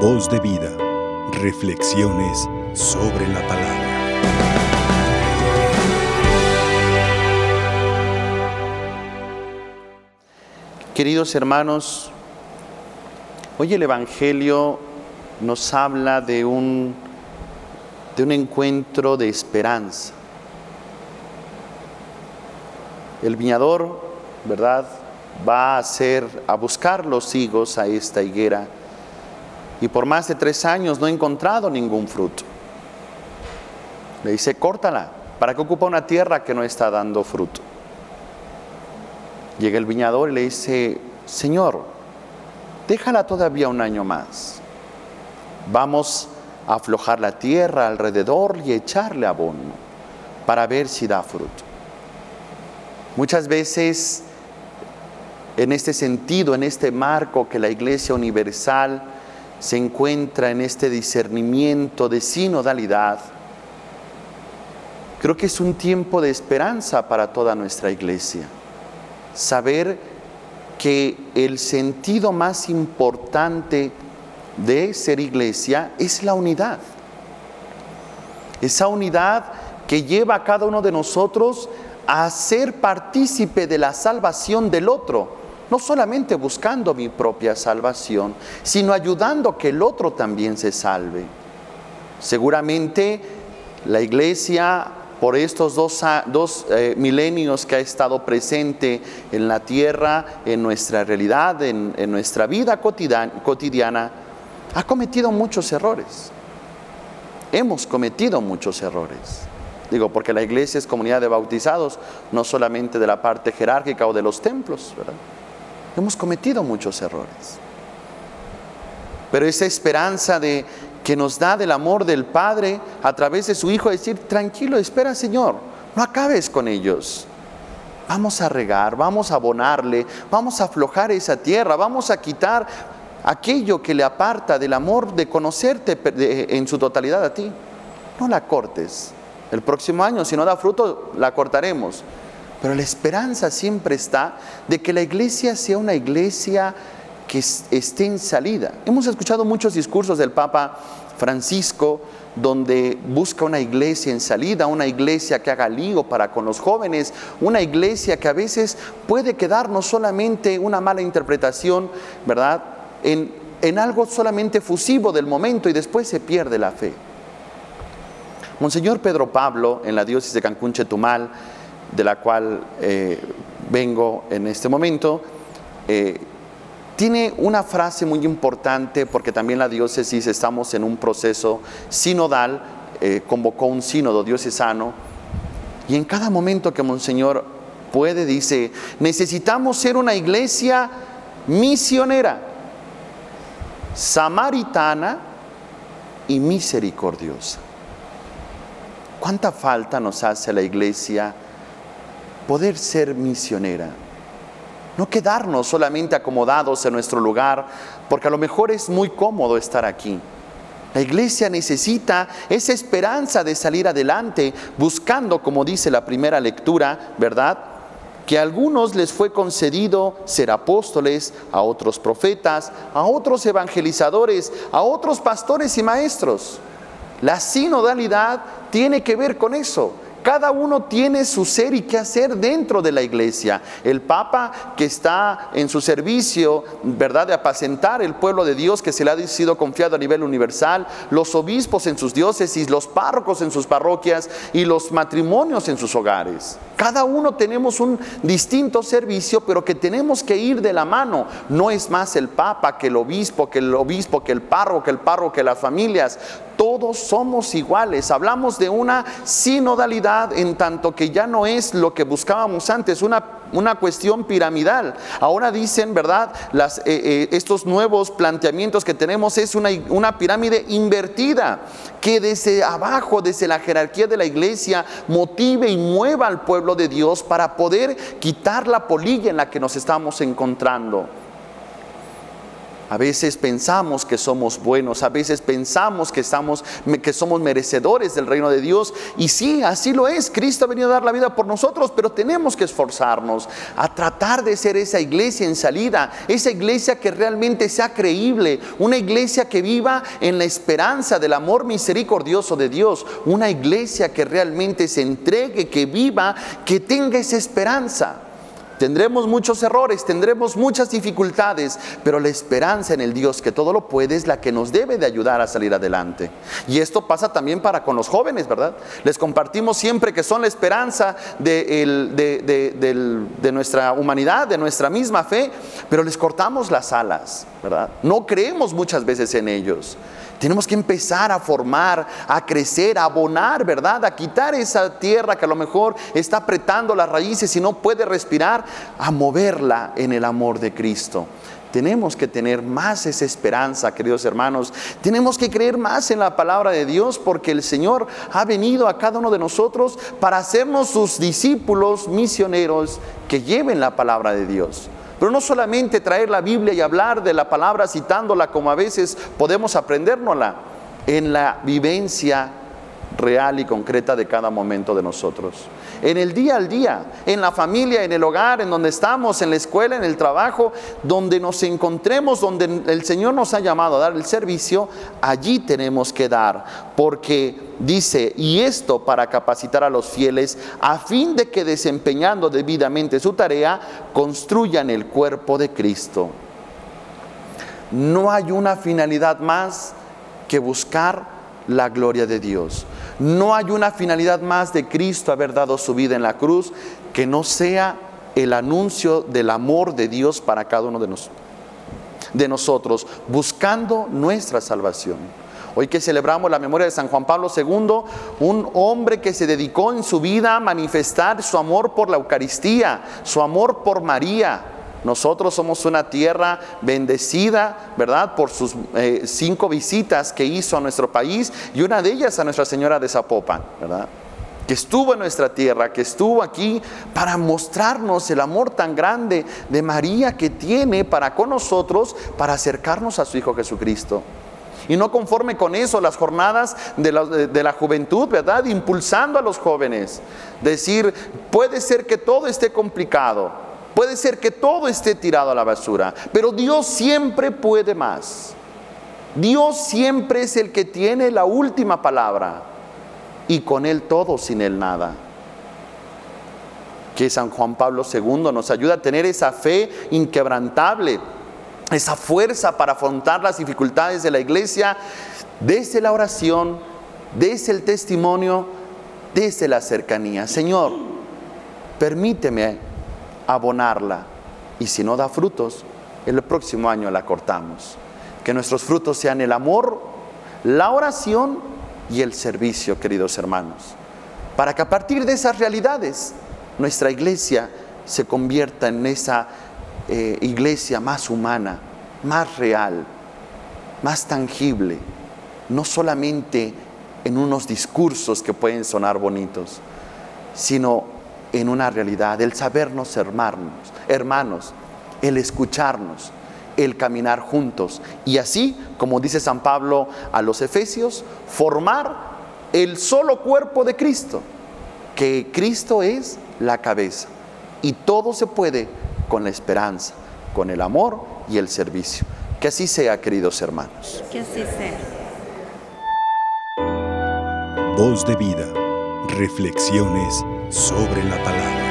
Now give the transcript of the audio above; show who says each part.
Speaker 1: Voz de vida. Reflexiones sobre la palabra.
Speaker 2: Queridos hermanos, hoy el Evangelio nos habla de un, de un encuentro de esperanza. El viñador, ¿verdad? Va a hacer, a buscar los higos a esta higuera y por más de tres años no ha encontrado ningún fruto. Le dice, córtala, ¿para qué ocupa una tierra que no está dando fruto? Llega el viñador y le dice, Señor, déjala todavía un año más. Vamos a aflojar la tierra alrededor y echarle abono para ver si da fruto. Muchas veces en este sentido, en este marco que la Iglesia Universal se encuentra en este discernimiento de sinodalidad, creo que es un tiempo de esperanza para toda nuestra iglesia. Saber que el sentido más importante de ser iglesia es la unidad. Esa unidad que lleva a cada uno de nosotros a ser partícipe de la salvación del otro no solamente buscando mi propia salvación, sino ayudando que el otro también se salve. Seguramente la iglesia, por estos dos, dos eh, milenios que ha estado presente en la tierra, en nuestra realidad, en nuestra vida cotidiana, ha cometido muchos errores. Hemos cometido muchos errores. Digo, porque la iglesia es comunidad de bautizados, no solamente de la parte jerárquica o de los templos, ¿verdad? Hemos cometido muchos errores. Pero esa esperanza de que nos da del amor del Padre a través de su Hijo, decir, tranquilo, espera Señor, no acabes con ellos. Vamos a regar, vamos a abonarle, vamos a aflojar esa tierra, vamos a quitar aquello que le aparta del amor de conocerte en su totalidad a ti. No la cortes. El próximo año, si no da fruto, la cortaremos. Pero la esperanza siempre está de que la iglesia sea una iglesia que esté en salida. Hemos escuchado muchos discursos del Papa Francisco donde busca una iglesia en salida, una iglesia que haga lío para con los jóvenes, una iglesia que a veces puede quedarnos solamente una mala interpretación, ¿verdad? En, algo solamente fusivo del momento y después se pierde la fe. Monseñor Pedro Pablo, en la diócesis de Cancún Chetumal, de la cual eh, vengo en este momento, eh, tiene una frase muy importante porque también la diócesis estamos en un proceso sinodal, eh, convocó un sínodo diocesano y en cada momento que Monseñor puede dice, necesitamos ser una iglesia misionera, samaritana y misericordiosa. ¿Cuánta falta nos hace la iglesia? Poder ser misionera. No quedarnos solamente acomodados en nuestro lugar, porque a lo mejor es muy cómodo estar aquí. La iglesia necesita esa esperanza de salir adelante, buscando, como dice la primera lectura, ¿verdad? Que a algunos les fue concedido ser apóstoles, a otros profetas, a otros evangelizadores, a otros pastores y maestros. La sinodalidad tiene que ver con eso cada uno tiene su ser y qué hacer dentro de la iglesia. El Papa que está en su servicio, ¿verdad?, de apacentar el pueblo de Dios que se le ha sido confiado a nivel universal, los obispos en sus diócesis, los párrocos en sus parroquias y los matrimonios en sus hogares. Cada uno tenemos un distinto servicio, pero que tenemos que ir de la mano. No es más el Papa que el obispo, que el obispo, que el párroco, que el párroco, que las familias. Todos somos iguales. Hablamos de una sinodalidad en tanto que ya no es lo que buscábamos antes, una, una cuestión piramidal. Ahora dicen, ¿verdad? Las, eh, eh, estos nuevos planteamientos que tenemos es una, una pirámide invertida, que desde abajo, desde la jerarquía de la iglesia, motive y mueva al pueblo de Dios para poder quitar la polilla en la que nos estamos encontrando. A veces pensamos que somos buenos, a veces pensamos que, estamos, que somos merecedores del reino de Dios. Y sí, así lo es. Cristo ha venido a dar la vida por nosotros, pero tenemos que esforzarnos a tratar de ser esa iglesia en salida, esa iglesia que realmente sea creíble, una iglesia que viva en la esperanza del amor misericordioso de Dios, una iglesia que realmente se entregue, que viva, que tenga esa esperanza. Tendremos muchos errores, tendremos muchas dificultades, pero la esperanza en el Dios que todo lo puede es la que nos debe de ayudar a salir adelante. Y esto pasa también para con los jóvenes, ¿verdad? Les compartimos siempre que son la esperanza de, de nuestra humanidad, de nuestra misma fe, pero les cortamos las alas, ¿verdad? No creemos muchas veces en ellos. Tenemos que empezar a formar, a crecer, a abonar, ¿verdad? A quitar esa tierra que a lo mejor está apretando las raíces y no puede respirar, a moverla en el amor de Cristo. Tenemos que tener más esa esperanza, queridos hermanos. Tenemos que creer más en la palabra de Dios porque el Señor ha venido a cada uno de nosotros para hacernos sus discípulos misioneros que lleven la palabra de Dios. Pero no solamente traer la Biblia y hablar de la palabra citándola como a veces podemos aprendérnosla, en la vivencia real y concreta de cada momento de nosotros. En el día al día, en la familia, en el hogar, en donde estamos, en la escuela, en el trabajo, donde nos encontremos, donde el Señor nos ha llamado a dar el servicio, allí tenemos que dar, porque dice, y esto para capacitar a los fieles, a fin de que desempeñando debidamente su tarea, construyan el cuerpo de Cristo. No hay una finalidad más que buscar la gloria de Dios. No hay una finalidad más de Cristo haber dado su vida en la cruz que no sea el anuncio del amor de Dios para cada uno de, de nosotros, buscando nuestra salvación. Hoy que celebramos la memoria de San Juan Pablo II, un hombre que se dedicó en su vida a manifestar su amor por la Eucaristía, su amor por María, nosotros somos una tierra bendecida, ¿verdad? Por sus eh, cinco visitas que hizo a nuestro país y una de ellas a Nuestra Señora de Zapopan, ¿verdad? que estuvo en nuestra tierra, que estuvo aquí para mostrarnos el amor tan grande de María que tiene para con nosotros, para acercarnos a su Hijo Jesucristo. Y no conforme con eso, las jornadas de la, de la, juventud, ¿verdad? Impulsando a los jóvenes. Decir, puede ser que todo esté complicado, Puede ser que todo esté tirado a la basura, pero Dios siempre puede más. Dios siempre es el que tiene la última palabra y con Él todo, sin Él nada. Que San Juan Pablo II nos ayuda a tener esa fe inquebrantable, esa fuerza para afrontar las dificultades de la iglesia desde la oración, desde el testimonio, desde la cercanía. Señor, permíteme abonarla. Y si no da frutos, el próximo año la cortamos. Que nuestros frutos sean el amor, la oración y el servicio, queridos hermanos. Para que a partir de esas realidades nuestra iglesia se convierta en esa eh, iglesia más humana, más real, más tangible, no solamente en unos discursos que pueden sonar bonitos, sino en una realidad, el sabernos hermanos, hermanos, el escucharnos, el caminar juntos y así, como dice San Pablo a los Efesios, formar el solo cuerpo de Cristo, que Cristo es la cabeza y todo se puede con la esperanza, con el amor y el servicio. Que así sea, queridos hermanos.
Speaker 3: Que así sea.
Speaker 1: Voz de vida. Reflexiones sobre la palabra.